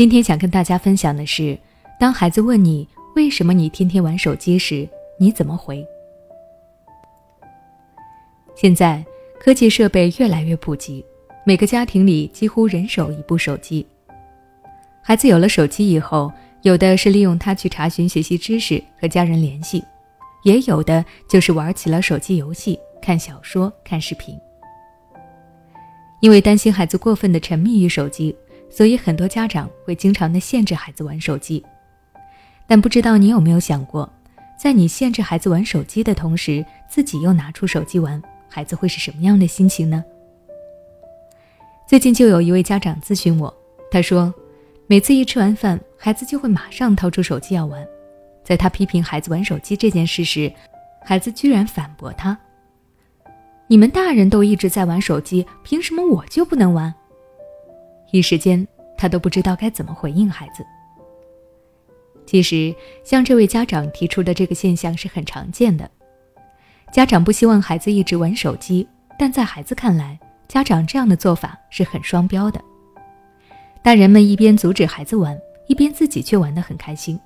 今天想跟大家分享的是，当孩子问你为什么你天天玩手机时，你怎么回？现在科技设备越来越普及，每个家庭里几乎人手一部手机。孩子有了手机以后，有的是利用它去查询学习知识和家人联系，也有的就是玩起了手机游戏、看小说、看视频。因为担心孩子过分的沉迷于手机。所以，很多家长会经常的限制孩子玩手机，但不知道你有没有想过，在你限制孩子玩手机的同时，自己又拿出手机玩，孩子会是什么样的心情呢？最近就有一位家长咨询我，他说，每次一吃完饭，孩子就会马上掏出手机要玩，在他批评孩子玩手机这件事时，孩子居然反驳他：“你们大人都一直在玩手机，凭什么我就不能玩？”一时间，他都不知道该怎么回应孩子。其实，像这位家长提出的这个现象是很常见的。家长不希望孩子一直玩手机，但在孩子看来，家长这样的做法是很双标的。大人们一边阻止孩子玩，一边自己却玩得很开心，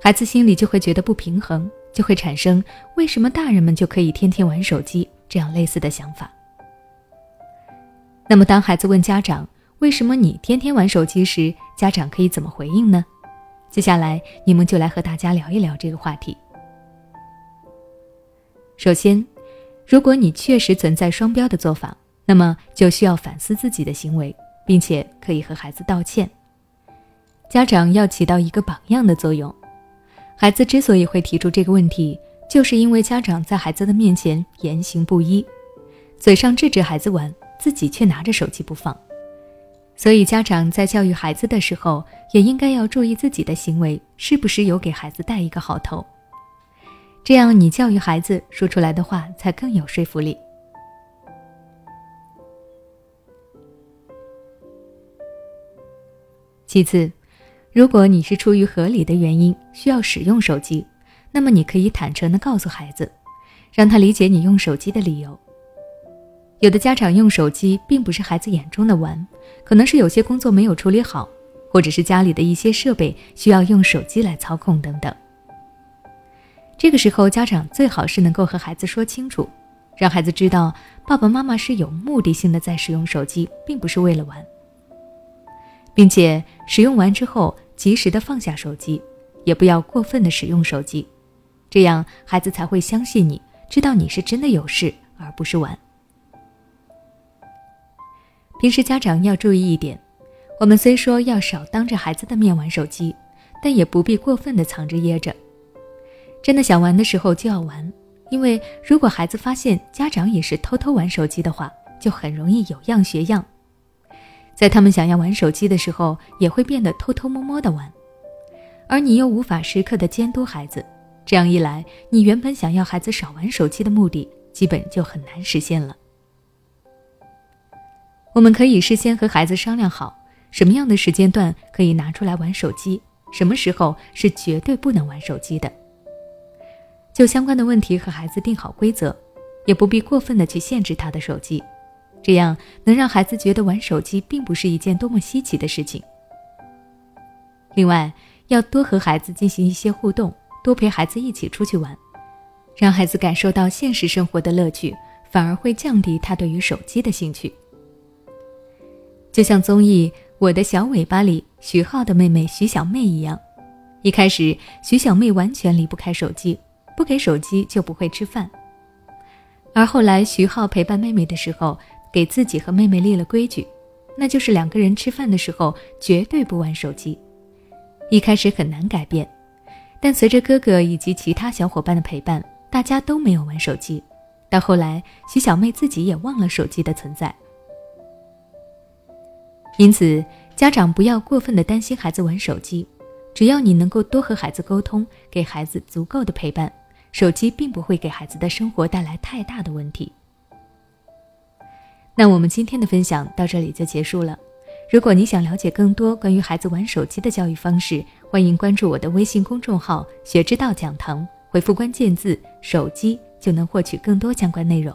孩子心里就会觉得不平衡，就会产生为什么大人们就可以天天玩手机这样类似的想法。那么，当孩子问家长，为什么你天天玩手机时，家长可以怎么回应呢？接下来，你们就来和大家聊一聊这个话题。首先，如果你确实存在双标的做法，那么就需要反思自己的行为，并且可以和孩子道歉。家长要起到一个榜样的作用。孩子之所以会提出这个问题，就是因为家长在孩子的面前言行不一，嘴上制止孩子玩，自己却拿着手机不放。所以，家长在教育孩子的时候，也应该要注意自己的行为是不是有给孩子带一个好头。这样，你教育孩子说出来的话才更有说服力。其次，如果你是出于合理的原因需要使用手机，那么你可以坦诚的告诉孩子，让他理解你用手机的理由。有的家长用手机并不是孩子眼中的玩，可能是有些工作没有处理好，或者是家里的一些设备需要用手机来操控等等。这个时候，家长最好是能够和孩子说清楚，让孩子知道爸爸妈妈是有目的性的在使用手机，并不是为了玩，并且使用完之后及时的放下手机，也不要过分的使用手机，这样孩子才会相信你，知道你是真的有事，而不是玩。平时家长要注意一点，我们虽说要少当着孩子的面玩手机，但也不必过分的藏着掖着。真的想玩的时候就要玩，因为如果孩子发现家长也是偷偷玩手机的话，就很容易有样学样，在他们想要玩手机的时候，也会变得偷偷摸摸的玩，而你又无法时刻的监督孩子，这样一来，你原本想要孩子少玩手机的目的，基本就很难实现了。我们可以事先和孩子商量好，什么样的时间段可以拿出来玩手机，什么时候是绝对不能玩手机的。就相关的问题和孩子定好规则，也不必过分的去限制他的手机，这样能让孩子觉得玩手机并不是一件多么稀奇的事情。另外，要多和孩子进行一些互动，多陪孩子一起出去玩，让孩子感受到现实生活的乐趣，反而会降低他对于手机的兴趣。就像综艺《我的小尾巴》里徐浩的妹妹徐小妹一样，一开始徐小妹完全离不开手机，不给手机就不会吃饭。而后来徐浩陪伴妹妹的时候，给自己和妹妹立了规矩，那就是两个人吃饭的时候绝对不玩手机。一开始很难改变，但随着哥哥以及其他小伙伴的陪伴，大家都没有玩手机。到后来，徐小妹自己也忘了手机的存在。因此，家长不要过分的担心孩子玩手机，只要你能够多和孩子沟通，给孩子足够的陪伴，手机并不会给孩子的生活带来太大的问题。那我们今天的分享到这里就结束了。如果你想了解更多关于孩子玩手机的教育方式，欢迎关注我的微信公众号“学之道讲堂”，回复关键字“手机”就能获取更多相关内容。